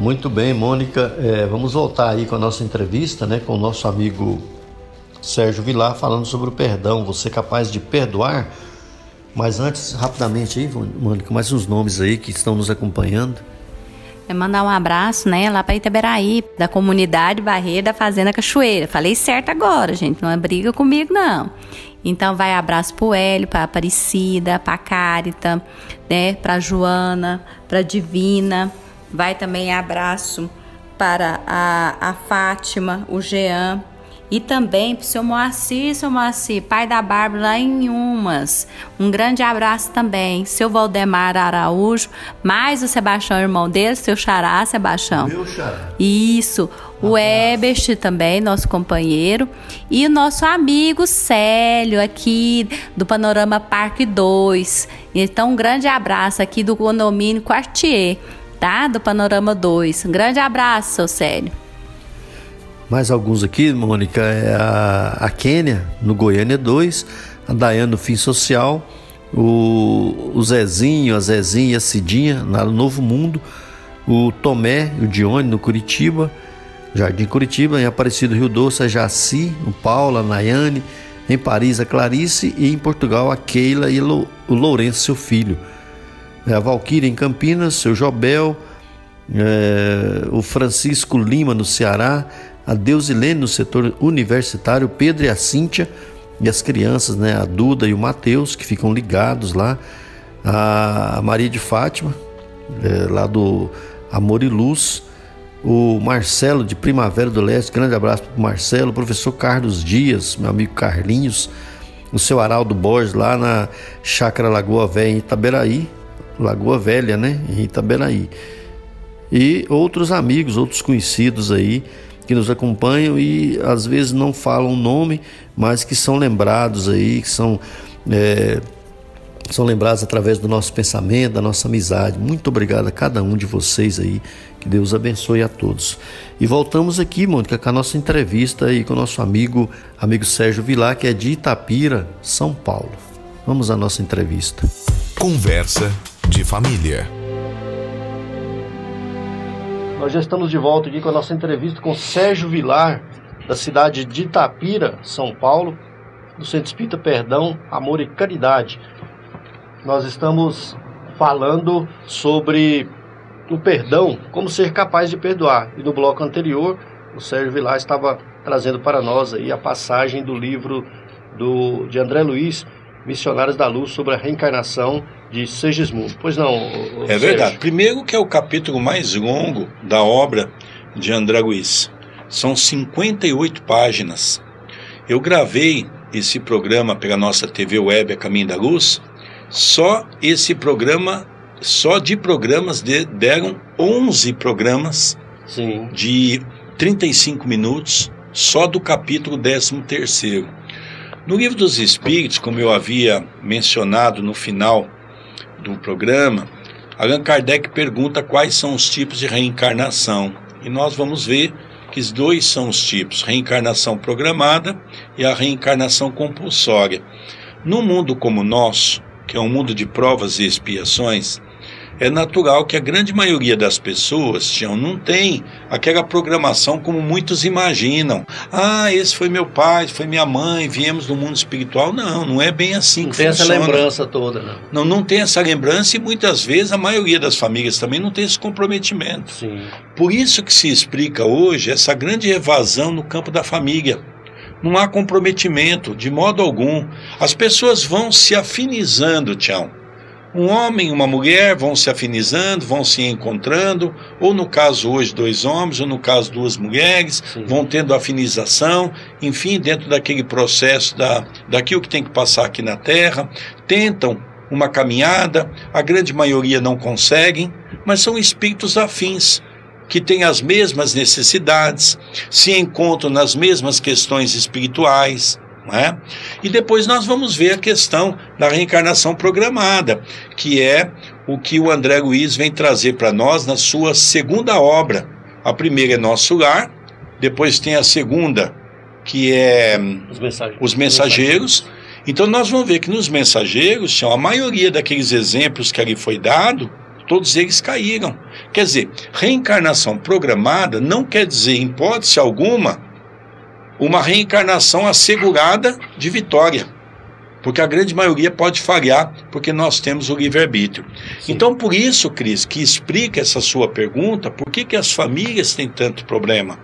Muito bem, Mônica. É, vamos voltar aí com a nossa entrevista, né, com o nosso amigo Sérgio Vilar, falando sobre o perdão. Você é capaz de perdoar? Mas antes, rapidamente aí, Mônica, mais uns nomes aí que estão nos acompanhando. É mandar um abraço, né, lá para Itaberaí, da comunidade Barreira da Fazenda Cachoeira. Falei certo agora, gente, não é briga comigo, não. Então vai abraço pro Hélio, pra Aparecida, pra Cárita, né, pra Joana, pra Divina. Vai também abraço para a, a Fátima, o Jean, e também para o seu Moacir, seu Moacir, pai da Bárbara lá em Umas. Um grande abraço também. Seu Valdemar Araújo, mais o Sebastião, irmão dele, seu xará, Sebastião. Meu xará. Isso. O Ebert também, nosso companheiro. E o nosso amigo Célio, aqui do Panorama Parque 2. Então, um grande abraço aqui do condomínio Quartier tá? Do Panorama 2. Um grande abraço, seu Célio. Mais alguns aqui, Mônica, é a, a Quênia, no Goiânia 2, a Dayane no Fim Social, o, o Zezinho, a Zezinha e a Cidinha, no Novo Mundo, o Tomé e o Dione, no Curitiba, Jardim Curitiba, em Aparecido Rio Doce, a Jaci, o Paulo, a Nayane, em Paris, a Clarice, e em Portugal, a Keila e o Lourenço, seu filho a Valquíria em Campinas, seu Jobel, é, o Francisco Lima no Ceará, a Deusilene no setor universitário, Pedro e a Cíntia e as crianças, né, a Duda e o Mateus, que ficam ligados lá, a Maria de Fátima, é, lá do Amor e Luz, o Marcelo de Primavera do Leste, grande abraço para o Marcelo, o professor Carlos Dias, meu amigo Carlinhos, o seu Araldo Borges lá na Chácara Lagoa Velha em Itaberaí, Lagoa Velha, né, em Itaberaí. E outros amigos, outros conhecidos aí que nos acompanham e às vezes não falam o nome, mas que são lembrados aí, que são é, são lembrados através do nosso pensamento, da nossa amizade. Muito obrigado a cada um de vocês aí. Que Deus abençoe a todos. E voltamos aqui, Mônica, com a nossa entrevista aí com o nosso amigo, amigo Sérgio Vilar, que é de Itapira, São Paulo. Vamos à nossa entrevista. Conversa de família. Nós já estamos de volta aqui com a nossa entrevista com Sérgio Vilar, da cidade de Itapira, São Paulo, do Centro Espírita Perdão, Amor e Caridade. Nós estamos falando sobre o perdão, como ser capaz de perdoar. E no bloco anterior, o Sérgio Vilar estava trazendo para nós aí a passagem do livro do, de André Luiz, Missionários da Luz, sobre a reencarnação de Segismundo. Pois não, o, o É verdade. Primeiro que é o capítulo mais longo da obra de André Luiz. São 58 páginas. Eu gravei esse programa pela nossa TV web A Caminho da Luz. Só esse programa, só de programas de, deram 11 programas Sim. de 35 minutos, só do capítulo 13 terceiro. No livro dos Espíritos, como eu havia mencionado no final do programa, Allan Kardec pergunta quais são os tipos de reencarnação. E nós vamos ver que os dois são os tipos: reencarnação programada e a reencarnação compulsória. Num mundo como o nosso, que é um mundo de provas e expiações, é natural que a grande maioria das pessoas, Tião, não tem aquela programação como muitos imaginam. Ah, esse foi meu pai, foi minha mãe, viemos do mundo espiritual. Não, não é bem assim não que tem funciona. essa lembrança toda, não. Não, não tem essa lembrança e muitas vezes a maioria das famílias também não tem esse comprometimento. Sim. Por isso que se explica hoje essa grande evasão no campo da família. Não há comprometimento, de modo algum. As pessoas vão se afinizando, Tião. Um homem e uma mulher vão se afinizando, vão se encontrando, ou no caso hoje dois homens, ou no caso duas mulheres, Sim. vão tendo afinização, enfim, dentro daquele processo da, daquilo que tem que passar aqui na Terra, tentam uma caminhada, a grande maioria não conseguem, mas são espíritos afins, que têm as mesmas necessidades, se encontram nas mesmas questões espirituais, é? E depois nós vamos ver a questão da reencarnação programada, que é o que o André Luiz vem trazer para nós na sua segunda obra. A primeira é Nosso Lar, depois tem a segunda, que é Os mensageiros. Os Mensageiros. Então nós vamos ver que nos Mensageiros, a maioria daqueles exemplos que ali foi dado, todos eles caíram. Quer dizer, reencarnação programada não quer dizer, em hipótese alguma, uma reencarnação assegurada de vitória. Porque a grande maioria pode falhar, porque nós temos o livre-arbítrio. Então, por isso, Cris, que explica essa sua pergunta, por que, que as famílias têm tanto problema?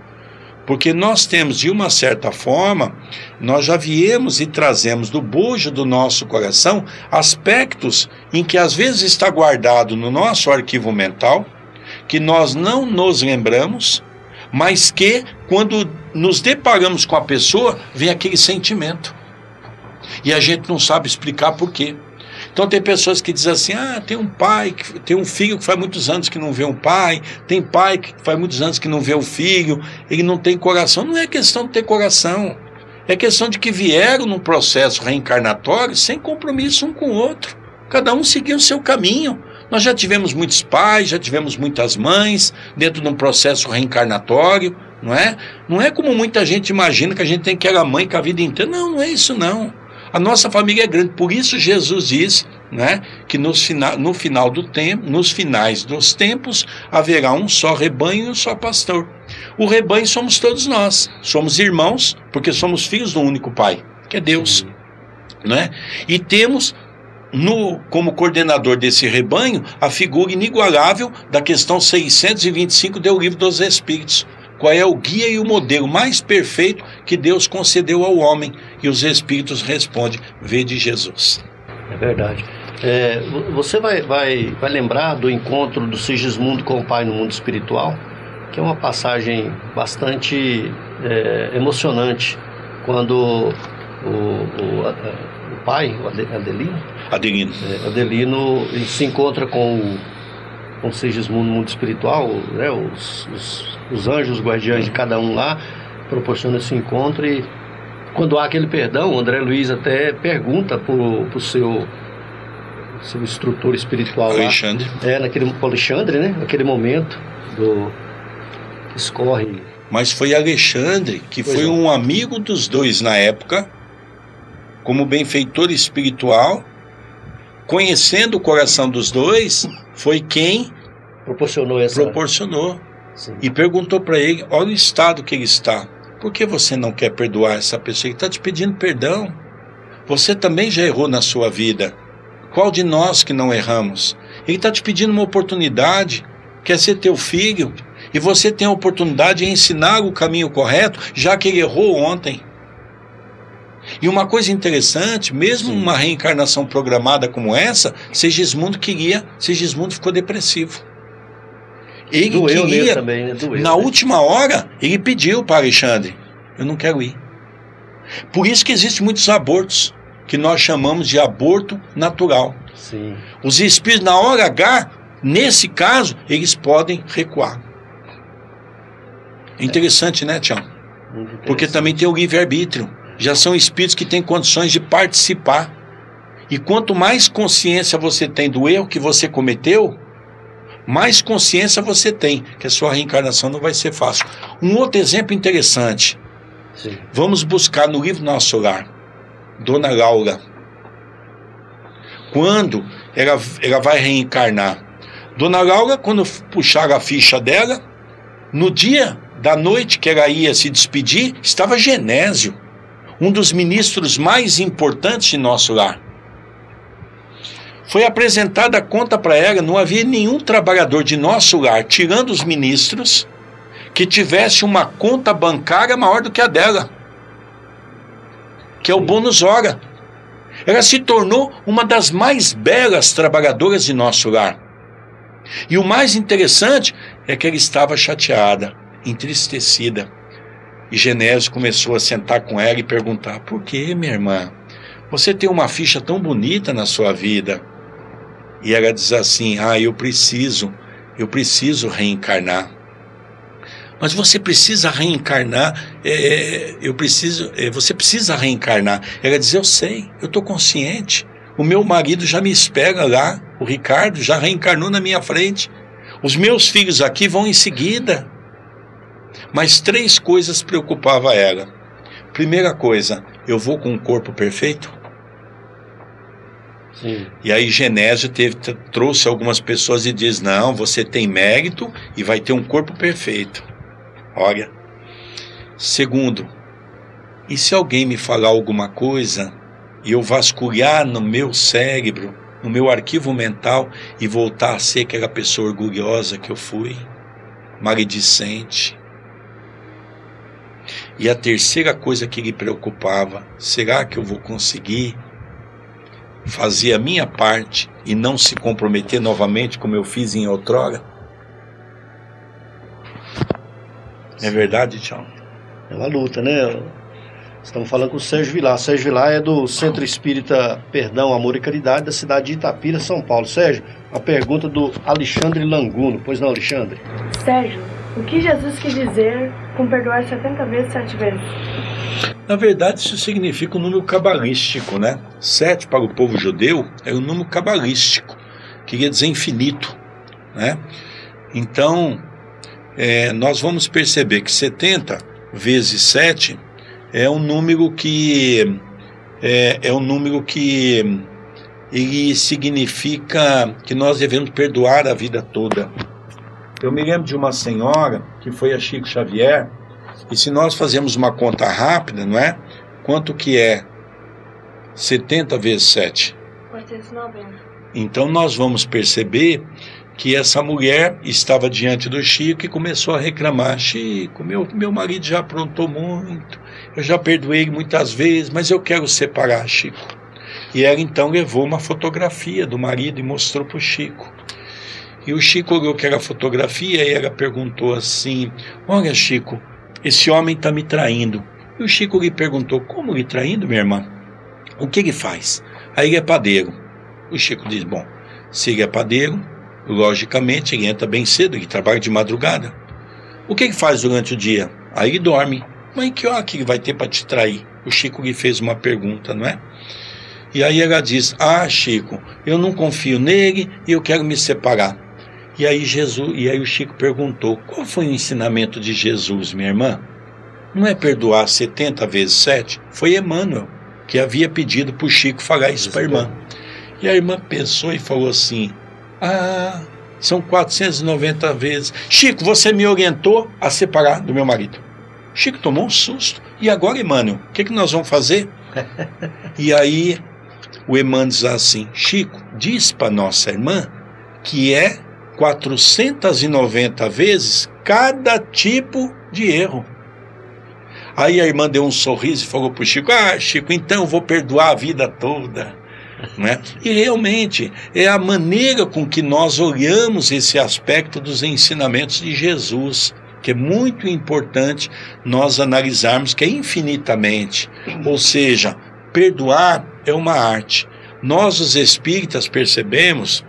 Porque nós temos, de uma certa forma, nós já viemos e trazemos do bojo do nosso coração aspectos em que às vezes está guardado no nosso arquivo mental, que nós não nos lembramos, mas que, quando nos deparamos com a pessoa, vem aquele sentimento. E a gente não sabe explicar por quê. Então tem pessoas que dizem assim: ah, tem um pai, que, tem um filho que faz muitos anos que não vê um pai, tem pai que faz muitos anos que não vê o filho, ele não tem coração. Não é questão de ter coração. É questão de que vieram num processo reencarnatório sem compromisso um com o outro. Cada um seguiu o seu caminho. Nós já tivemos muitos pais, já tivemos muitas mães dentro de um processo reencarnatório, não é? Não é como muita gente imagina que a gente tem que era mãe com a vida inteira. Não, não é isso não. A nossa família é grande, por isso Jesus diz, né, que nos fina, no final do tempo, nos finais dos tempos, haverá um só rebanho e um só pastor. O rebanho somos todos nós, somos irmãos, porque somos filhos do único Pai, que é Deus, né? E temos no, como coordenador desse rebanho a figura inigualável da questão 625 do Livro dos Espíritos. Qual é o guia e o modelo mais perfeito que Deus concedeu ao homem? E os Espíritos respondem: Vede Jesus. É verdade. É, você vai, vai, vai lembrar do encontro do Sigismundo com o Pai no mundo espiritual, que é uma passagem bastante é, emocionante, quando o, o, o pai, o Adelino, Adelino, é, Adelino ele se encontra com o, com Sigismundo no mundo espiritual, né, os, os, os anjos guardiães de cada um lá proporcionam esse encontro e quando há aquele perdão, o André Luiz até pergunta para o seu seu instrutor espiritual Alexandre. lá. É, naquele Alexandre, né? Naquele momento do que escorre. Mas foi Alexandre, que Pois foi é. um amigo dos dois na época, como benfeitor espiritual, conhecendo o coração dos dois, foi quem proporcionou essa proporcionou e perguntou para ele: olha o estado que ele está. Por que você não quer perdoar essa pessoa? Ele está te pedindo perdão. Você também já errou na sua vida. Qual de nós que não erramos? Ele está te pedindo uma oportunidade, quer ser teu filho, e você tem a oportunidade de ensinar o caminho correto, já que ele errou ontem. E uma coisa interessante, mesmo uma reencarnação programada como essa, Segismundo queria, Segismundo ficou depressivo. Ele Doeu queria, também, né? Doeu, na né? última hora, ele pediu para Alexandre: Eu não quero ir. Por isso que existem muitos abortos, que nós chamamos de aborto natural. Sim. Os espíritos, na hora H, nesse caso, eles podem recuar. É interessante, né, Tião? Porque também tem o livre-arbítrio. Já são espíritos que têm condições de participar. E quanto mais consciência você tem do erro que você cometeu, mais consciência você tem que a sua reencarnação não vai ser fácil. Um outro exemplo interessante. Sim. Vamos buscar no livro Nosso Lar, Dona Laura. Quando ela, ela vai reencarnar Dona Laura, quando puxaram a ficha dela, no dia da noite que ela ia se despedir, estava Genésio, um dos ministros mais importantes de nosso lar. Foi apresentada a conta para ela, não havia nenhum trabalhador de nosso lar, tirando os ministros, que tivesse uma conta bancária maior do que a dela, que é o bônus hora. Ela se tornou uma das mais belas trabalhadoras de nosso lar. E o mais interessante é que ela estava chateada, entristecida. E Genésio começou a sentar com ela e perguntar: Por que, minha irmã? Você tem uma ficha tão bonita na sua vida. E ela diz assim: Ah, eu preciso, eu preciso reencarnar. Mas você precisa reencarnar, é, é eu preciso, é, você precisa reencarnar. Ela diz: Eu sei, eu estou consciente. O meu marido já me espera lá, o Ricardo já reencarnou na minha frente. Os meus filhos aqui vão em seguida. Mas três coisas preocupavam ela. Primeira coisa, eu vou com um corpo perfeito? Sim. E aí Genésio teve, trouxe algumas pessoas e diz: não, você tem mérito e vai ter um corpo perfeito. Olha. Segundo, e se alguém me falar alguma coisa e eu vasculhar no meu cérebro, no meu arquivo mental e voltar a ser aquela pessoa orgulhosa que eu fui, maledicente? E a terceira coisa que lhe preocupava: será que eu vou conseguir fazer a minha parte e não se comprometer novamente como eu fiz em outrora? É verdade, Tião? É uma luta, né? Estamos falando com o Sérgio Vilar. Sérgio Vilar é do Centro Espírita Perdão, Amor e Caridade da cidade de Itapira, São Paulo. Sérgio, a pergunta do Alexandre Languno. Pois não, Alexandre? Sérgio, o que Jesus quis dizer com perdoar 70 vezes, 7 vezes? Na verdade, isso significa um número cabalístico, né? Sete para o povo judeu é um número cabalístico, que quer dizer infinito, né? Então, é, nós vamos perceber que 70 vezes 7 é um número que é, é um número que ele significa que nós devemos perdoar a vida toda. Eu me lembro de uma senhora que foi a Chico Xavier, e se nós fazemos uma conta rápida, não é? Quanto que é 70 vezes 7? 490. Então nós vamos perceber que essa mulher estava diante do Chico e começou a reclamar: Chico, meu, meu marido já aprontou muito, eu já perdoei ele muitas vezes, mas eu quero separar, Chico. E ela então levou uma fotografia do marido e mostrou para o Chico. E o Chico olhou que era fotografia e ela perguntou assim: Olha, Chico, esse homem está me traindo. E o Chico lhe perguntou: Como lhe traindo, minha irmã? O que ele faz? Aí ele é padeiro. O Chico diz: Bom, se ele é padeiro, logicamente ele entra bem cedo, ele trabalha de madrugada. O que ele faz durante o dia? Aí ele dorme. Mas que hora que ele vai ter para te trair? O Chico lhe fez uma pergunta, não é? E aí ela diz: Ah, Chico, eu não confio nele e eu quero me separar. E aí Jesus, e aí o Chico perguntou: qual foi o ensinamento de Jesus, minha irmã? Não é perdoar 70 vezes 7? Foi Emmanuel que havia pedido para o Chico falar isso para a irmã. E a irmã pensou e falou assim: Ah, são 490 vezes. Chico, você me orientou a separar do meu marido. Chico tomou um susto. E agora, Emmanuel, o que, que nós vamos fazer? e aí o Emmanuel diz assim: Chico, diz para nossa irmã que é 490 vezes cada tipo de erro. Aí a irmã deu um sorriso e falou para o Chico: Ah, Chico, então eu vou perdoar a vida toda. Né? E realmente é a maneira com que nós olhamos esse aspecto dos ensinamentos de Jesus, que é muito importante nós analisarmos, que é infinitamente. Ou seja, perdoar é uma arte. Nós, os espíritas, percebemos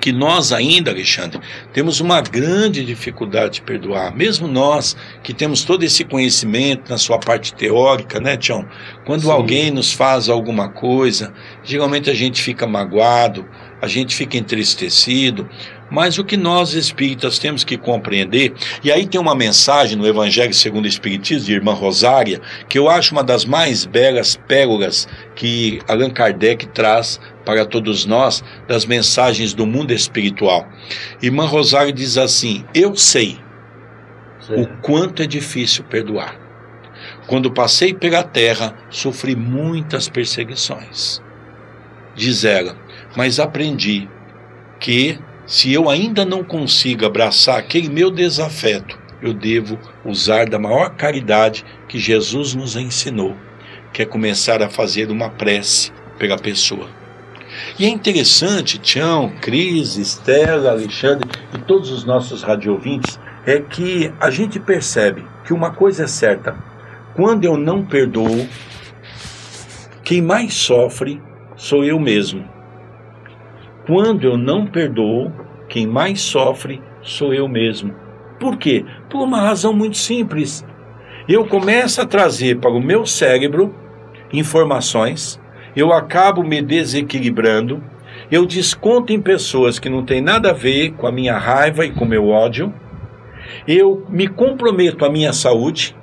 que nós ainda, Alexandre, temos uma grande dificuldade de perdoar. Mesmo nós que temos todo esse conhecimento na sua parte teórica, né, Tião? Quando Sim. alguém nos faz alguma coisa, geralmente a gente fica magoado, a gente fica entristecido, mas o que nós espíritas temos que compreender, e aí tem uma mensagem no Evangelho segundo o Espiritismo de Irmã Rosária, que eu acho uma das mais belas pérolas que Allan Kardec traz para todos nós das mensagens do mundo espiritual. Irmã Rosário diz assim: Eu sei o quanto é difícil perdoar. Quando passei pela terra, sofri muitas perseguições. Diz ela, mas aprendi que se eu ainda não consigo abraçar aquele meu desafeto, eu devo usar da maior caridade que Jesus nos ensinou, que é começar a fazer uma prece pela pessoa. E é interessante, Tião, Cris, Estela, Alexandre e todos os nossos radiovintes, é que a gente percebe que uma coisa é certa: quando eu não perdoo, quem mais sofre sou eu mesmo. Quando eu não perdoo, quem mais sofre sou eu mesmo. Por quê? Por uma razão muito simples. Eu começo a trazer para o meu cérebro informações, eu acabo me desequilibrando, eu desconto em pessoas que não têm nada a ver com a minha raiva e com o meu ódio, eu me comprometo à minha saúde,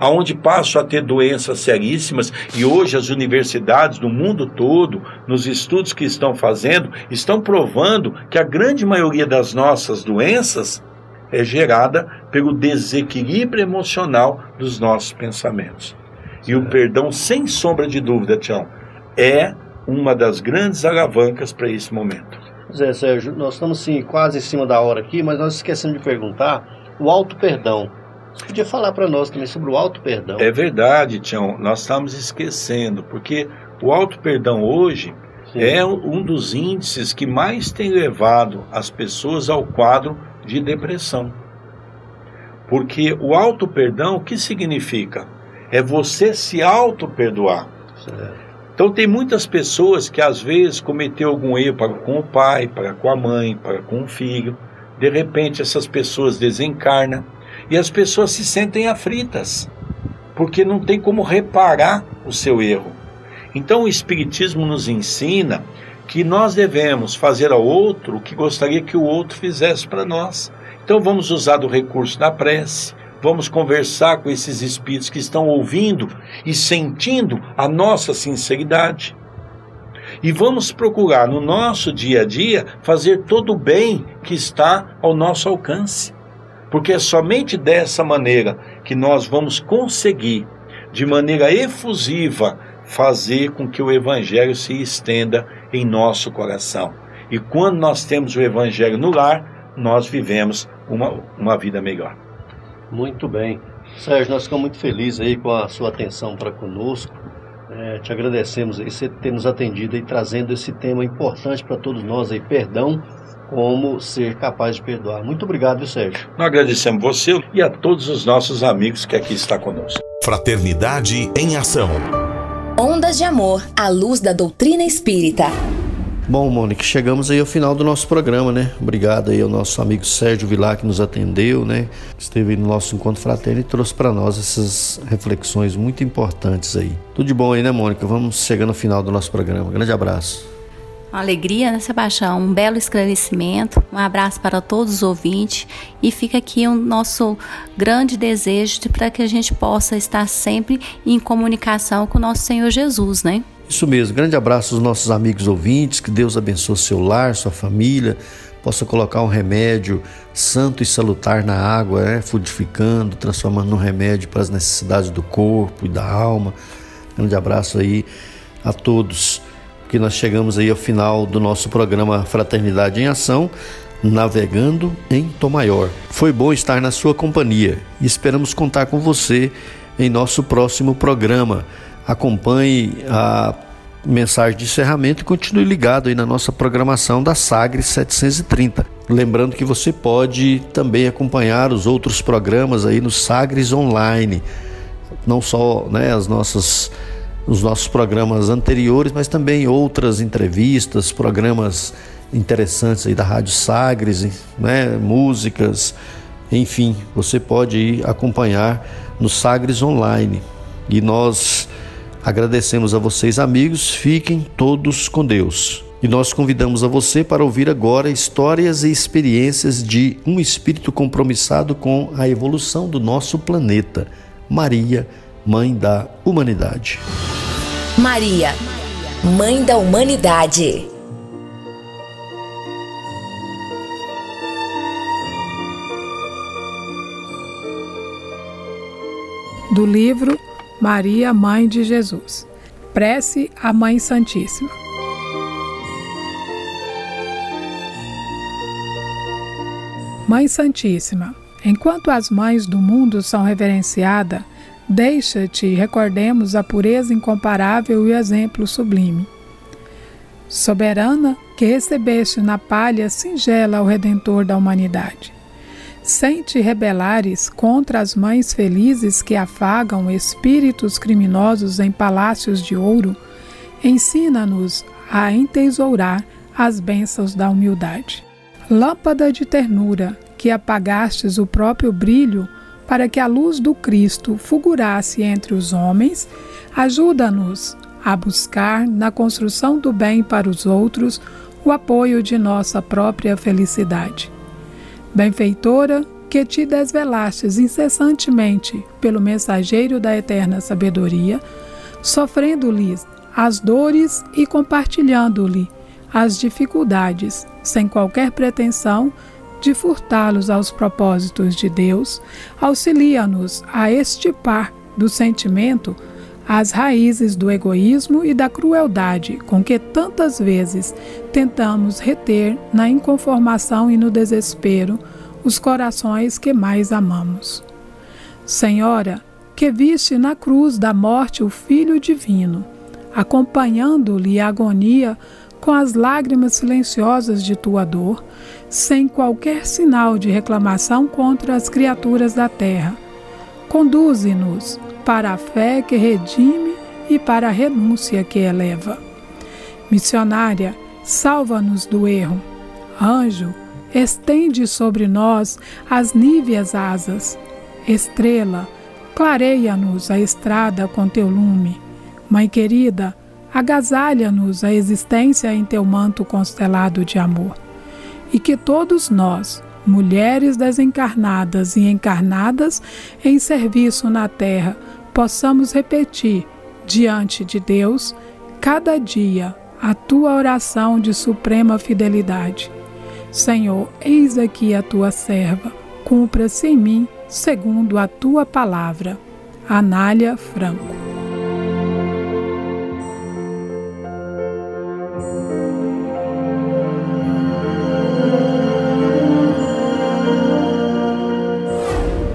aonde passo a ter doenças seríssimas e hoje as universidades do mundo todo, nos estudos que estão fazendo, estão provando que a grande maioria das nossas doenças é gerada pelo desequilíbrio emocional dos nossos pensamentos. E o perdão, sem sombra de dúvida, Tião, é uma das grandes alavancas para esse momento. Zé Sérgio, nós estamos sim, quase em cima da hora aqui, mas nós esquecemos de perguntar o alto perdão. Você podia falar para nós também sobre o alto perdão? É verdade, Tião, nós estamos esquecendo, porque o alto perdão hoje sim. é um dos índices que mais tem levado as pessoas ao quadro de depressão. Porque o auto perdão, o que significa? É você se auto perdoar. Certo. Então tem muitas pessoas que às vezes cometeu algum erro para com o pai, para com a mãe, para com o filho. De repente essas pessoas desencarnam e as pessoas se sentem aflitas, porque não tem como reparar o seu erro. Então o espiritismo nos ensina que nós devemos fazer ao outro o que gostaria que o outro fizesse para nós. Então vamos usar do recurso da prece, vamos conversar com esses espíritos que estão ouvindo e sentindo a nossa sinceridade. E vamos procurar no nosso dia a dia fazer todo o bem que está ao nosso alcance. Porque é somente dessa maneira que nós vamos conseguir, de maneira efusiva, fazer com que o Evangelho se estenda em nosso coração. E quando nós temos o Evangelho no lar, nós vivemos uma, uma vida melhor. Muito bem. Sérgio, nós ficamos muito felizes aí com a sua atenção para conosco. É, te agradecemos aí você ter nos atendido e trazendo esse tema importante para todos nós aí, perdão, como ser capaz de perdoar. Muito obrigado, Sérgio. Nós agradecemos você e a todos os nossos amigos que aqui estão conosco. Fraternidade em ação. Ondas de amor à luz da doutrina espírita. Bom, Mônica, chegamos aí ao final do nosso programa, né? Obrigado aí ao nosso amigo Sérgio Vilar que nos atendeu, né? Esteve no nosso encontro fraterno e trouxe para nós essas reflexões muito importantes aí. Tudo de bom aí, né, Mônica? Vamos chegando ao final do nosso programa. Grande abraço. Uma alegria, né, Sebastião? Um belo esclarecimento. Um abraço para todos os ouvintes. E fica aqui o nosso grande desejo de, para que a gente possa estar sempre em comunicação com o nosso Senhor Jesus, né? Isso mesmo. Grande abraço aos nossos amigos ouvintes. Que Deus abençoe seu lar, sua família. Possa colocar um remédio santo e salutar na água, né? Fudificando, transformando num remédio para as necessidades do corpo e da alma. Grande abraço aí a todos. Que nós chegamos aí ao final do nosso programa Fraternidade em Ação navegando em Tom Maior. Foi bom estar na sua companhia e esperamos contar com você em nosso próximo programa acompanhe a mensagem de encerramento e continue ligado aí na nossa programação da Sagres 730. Lembrando que você pode também acompanhar os outros programas aí no Sagres Online, não só né, as nossas os nossos programas anteriores, mas também outras entrevistas, programas interessantes aí da Rádio Sagres, né, músicas, enfim, você pode acompanhar no Sagres Online. E nós Agradecemos a vocês, amigos. Fiquem todos com Deus. E nós convidamos a você para ouvir agora histórias e experiências de um espírito compromissado com a evolução do nosso planeta. Maria, Mãe da Humanidade. Maria, Mãe da Humanidade. Do livro Maria, Mãe de Jesus. Prece à Mãe Santíssima. Mãe Santíssima, enquanto as mães do mundo são reverenciadas, Deixa-te recordemos a pureza incomparável e o exemplo sublime. Soberana, que recebeste na palha singela o Redentor da humanidade. Sem te rebelares contra as mães felizes que afagam espíritos criminosos em palácios de ouro, ensina-nos a entesourar as bênçãos da humildade. Lâmpada de ternura, que apagastes o próprio brilho para que a luz do Cristo fulgurasse entre os homens, ajuda-nos a buscar na construção do bem para os outros o apoio de nossa própria felicidade. Benfeitora, que te desvelastes incessantemente pelo mensageiro da eterna sabedoria, sofrendo-lhes as dores e compartilhando-lhe as dificuldades, sem qualquer pretensão de furtá-los aos propósitos de Deus, auxilia-nos a estipar do sentimento as raízes do egoísmo e da crueldade com que tantas vezes tentamos reter na inconformação e no desespero os corações que mais amamos. Senhora, que viste na cruz da morte o Filho Divino, acompanhando-lhe a agonia com as lágrimas silenciosas de tua dor, sem qualquer sinal de reclamação contra as criaturas da terra. Conduze-nos para a fé que redime e para a renúncia que eleva. Missionária, salva-nos do erro. Anjo, estende sobre nós as níveas asas. Estrela, clareia-nos a estrada com teu lume. Mãe querida, agasalha-nos a existência em teu manto constelado de amor e que todos nós, mulheres desencarnadas e encarnadas em serviço na terra, possamos repetir diante de Deus cada dia a tua oração de suprema fidelidade. Senhor, eis aqui a tua serva, cumpra-se em mim segundo a tua palavra. Anália Franco.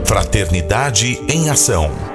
Fraternidade em Ação.